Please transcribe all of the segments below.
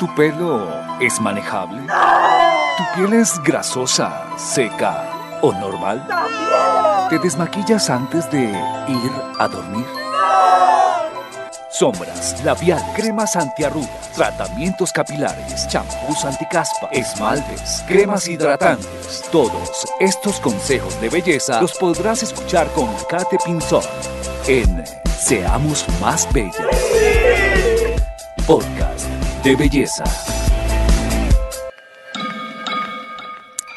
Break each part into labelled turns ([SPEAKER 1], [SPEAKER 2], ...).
[SPEAKER 1] ¿Tu pelo es manejable? ¿Tu piel es grasosa, seca o normal? ¿Te desmaquillas antes de ir a dormir? Sombras, labial, cremas antiarrugas, tratamientos capilares, champús anticaspa, esmaltes, cremas hidratantes. Todos estos consejos de belleza los podrás escuchar con Kate Pinzón en Seamos Más Bellas. Podcast de belleza.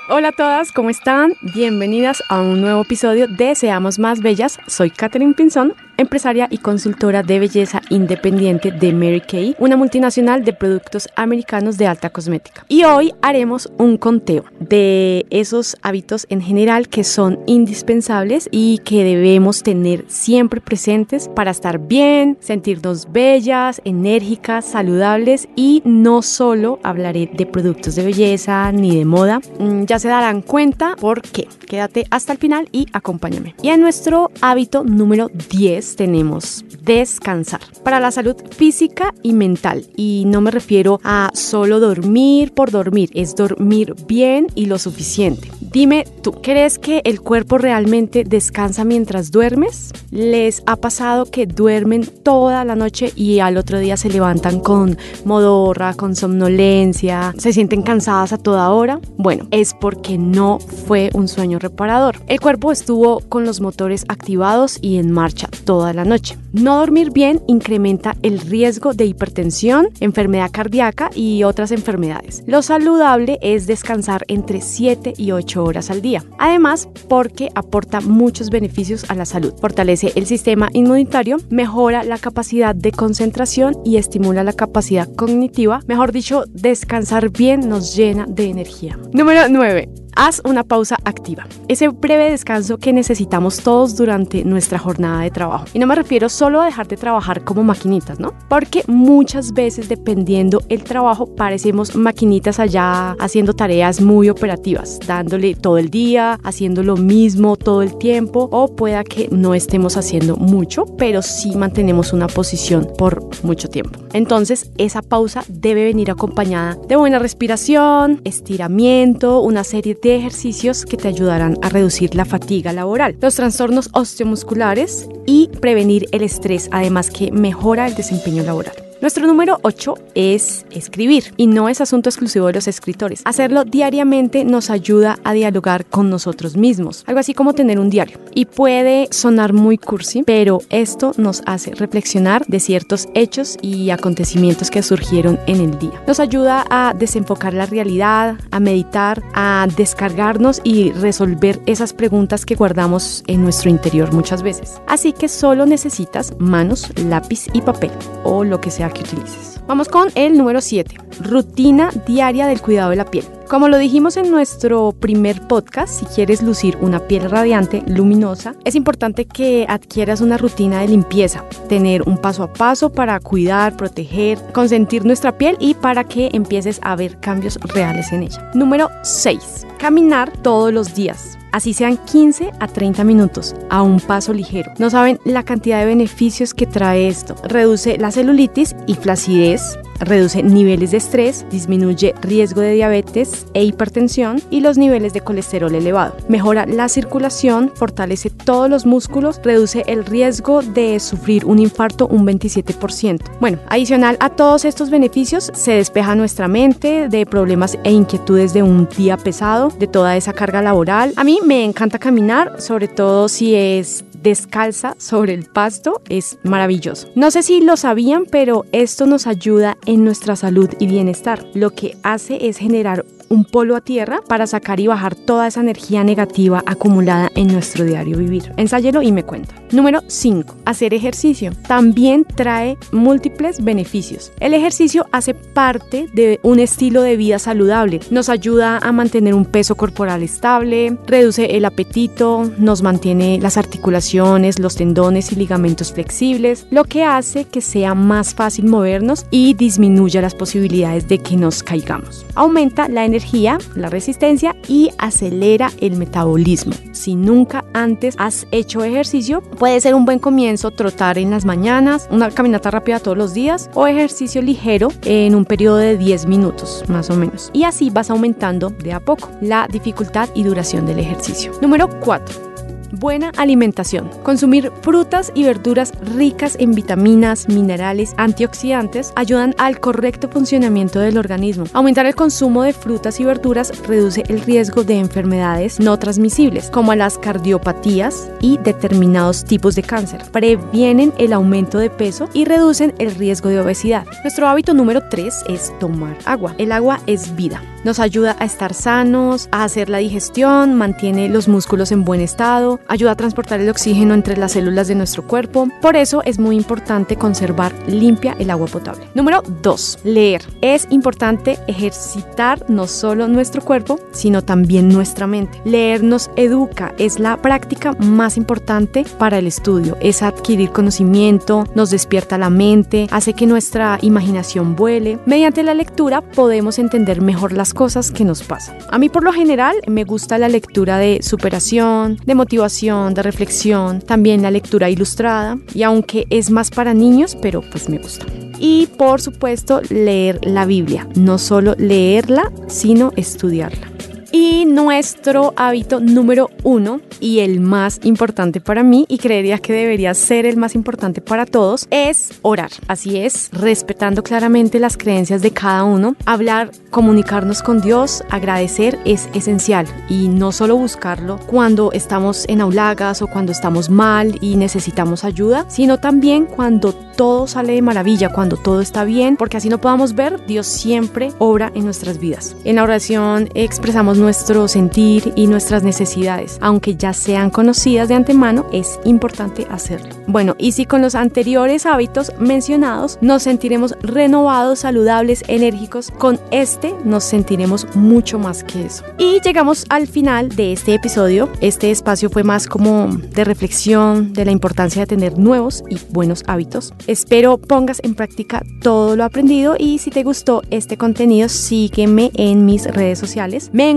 [SPEAKER 2] Hola a todas, ¿cómo están? Bienvenidas a un nuevo episodio de Seamos Más Bellas. Soy Catherine Pinzón empresaria y consultora de belleza independiente de Mary Kay, una multinacional de productos americanos de alta cosmética. Y hoy haremos un conteo de esos hábitos en general que son indispensables y que debemos tener siempre presentes para estar bien, sentirnos bellas, enérgicas, saludables y no solo hablaré de productos de belleza ni de moda. Mm, ya se darán cuenta por qué. Quédate hasta el final y acompáñame. Y en nuestro hábito número 10 tenemos descansar para la salud física y mental. Y no me refiero a solo dormir por dormir, es dormir bien y lo suficiente. Dime tú, ¿crees que el cuerpo realmente descansa mientras duermes? ¿Les ha pasado que duermen toda la noche y al otro día se levantan con modorra, con somnolencia, se sienten cansadas a toda hora? Bueno, es porque no fue un sueño reparador. El cuerpo estuvo con los motores activados y en marcha toda la noche. No dormir bien incrementa el riesgo de hipertensión, enfermedad cardíaca y otras enfermedades. Lo saludable es descansar entre 7 y 8 horas al día. Además, porque aporta muchos beneficios a la salud. Fortalece el sistema inmunitario, mejora la capacidad de concentración y estimula la capacidad cognitiva. Mejor dicho, descansar bien nos llena de energía. Número 9. Haz una pausa activa. Ese breve descanso que necesitamos todos durante nuestra jornada de trabajo. Y no me refiero solo a dejar de trabajar como maquinitas, ¿no? Porque muchas veces dependiendo el trabajo parecemos maquinitas allá haciendo tareas muy operativas, dándole todo el día, haciendo lo mismo todo el tiempo o pueda que no estemos haciendo mucho, pero sí mantenemos una posición por mucho tiempo. Entonces, esa pausa debe venir acompañada de buena respiración, estiramiento, una serie de ejercicios que te ayudarán a reducir la fatiga laboral, los trastornos osteomusculares y prevenir el estrés, además que mejora el desempeño laboral. Nuestro número 8 es escribir y no es asunto exclusivo de los escritores. Hacerlo diariamente nos ayuda a dialogar con nosotros mismos, algo así como tener un diario. Y puede sonar muy cursi, pero esto nos hace reflexionar de ciertos hechos y acontecimientos que surgieron en el día. Nos ayuda a desenfocar la realidad, a meditar, a descargarnos y resolver esas preguntas que guardamos en nuestro interior muchas veces. Así que solo necesitas manos, lápiz y papel o lo que sea que utilices. Vamos con el número 7, rutina diaria del cuidado de la piel. Como lo dijimos en nuestro primer podcast, si quieres lucir una piel radiante, luminosa, es importante que adquieras una rutina de limpieza, tener un paso a paso para cuidar, proteger, consentir nuestra piel y para que empieces a ver cambios reales en ella. Número 6. Caminar todos los días así sean 15 a 30 minutos, a un paso ligero. No saben la cantidad de beneficios que trae esto. Reduce la celulitis y flacidez, reduce niveles de estrés, disminuye riesgo de diabetes e hipertensión y los niveles de colesterol elevado. Mejora la circulación, fortalece todos los músculos, reduce el riesgo de sufrir un infarto un 27%. Bueno, adicional a todos estos beneficios, se despeja nuestra mente de problemas e inquietudes de un día pesado, de toda esa carga laboral. A mí me encanta caminar, sobre todo si es descalza sobre el pasto es maravilloso. No sé si lo sabían, pero esto nos ayuda en nuestra salud y bienestar. Lo que hace es generar un polo a tierra para sacar y bajar toda esa energía negativa acumulada en nuestro diario vivir. Ensáyelo y me cuenta. Número 5. Hacer ejercicio. También trae múltiples beneficios. El ejercicio hace parte de un estilo de vida saludable. Nos ayuda a mantener un peso corporal estable, reduce el apetito, nos mantiene las articulaciones, los tendones y ligamentos flexibles, lo que hace que sea más fácil movernos y disminuya las posibilidades de que nos caigamos. Aumenta la energía energía, la resistencia y acelera el metabolismo. Si nunca antes has hecho ejercicio, puede ser un buen comienzo trotar en las mañanas, una caminata rápida todos los días o ejercicio ligero en un periodo de 10 minutos más o menos. Y así vas aumentando de a poco la dificultad y duración del ejercicio. Número 4 Buena alimentación. Consumir frutas y verduras ricas en vitaminas, minerales, antioxidantes ayudan al correcto funcionamiento del organismo. Aumentar el consumo de frutas y verduras reduce el riesgo de enfermedades no transmisibles, como las cardiopatías y determinados tipos de cáncer. Previenen el aumento de peso y reducen el riesgo de obesidad. Nuestro hábito número 3 es tomar agua. El agua es vida. Nos ayuda a estar sanos, a hacer la digestión, mantiene los músculos en buen estado, ayuda a transportar el oxígeno entre las células de nuestro cuerpo. Por eso es muy importante conservar limpia el agua potable. Número 2. Leer. Es importante ejercitar no solo nuestro cuerpo, sino también nuestra mente. Leer nos educa, es la práctica más importante para el estudio. Es adquirir conocimiento, nos despierta la mente, hace que nuestra imaginación vuele. Mediante la lectura podemos entender mejor las cosas que nos pasan. A mí por lo general me gusta la lectura de superación, de motivación de reflexión, también la lectura ilustrada y aunque es más para niños, pero pues me gusta. Y por supuesto leer la Biblia, no solo leerla, sino estudiarla. Y nuestro hábito número uno y el más importante para mí, y creería que debería ser el más importante para todos, es orar. Así es, respetando claramente las creencias de cada uno, hablar, comunicarnos con Dios, agradecer es esencial y no solo buscarlo cuando estamos en aulagas o cuando estamos mal y necesitamos ayuda, sino también cuando todo sale de maravilla, cuando todo está bien, porque así no podamos ver, Dios siempre obra en nuestras vidas. En la oración expresamos nuestro sentir y nuestras necesidades, aunque ya sean conocidas de antemano, es importante hacerlo. Bueno, y si con los anteriores hábitos mencionados nos sentiremos renovados, saludables, enérgicos, con este nos sentiremos mucho más que eso. Y llegamos al final de este episodio. Este espacio fue más como de reflexión de la importancia de tener nuevos y buenos hábitos. Espero pongas en práctica todo lo aprendido y si te gustó este contenido, sígueme en mis redes sociales. Me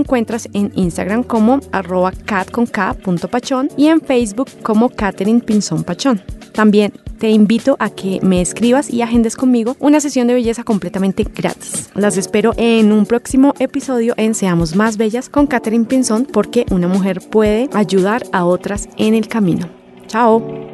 [SPEAKER 2] en Instagram como arroba cat.k.pachón y en Facebook como Catherine Pinzón Pachón. También te invito a que me escribas y agendes conmigo una sesión de belleza completamente gratis. Las espero en un próximo episodio en Seamos Más Bellas con Catherine Pinzón porque una mujer puede ayudar a otras en el camino. Chao.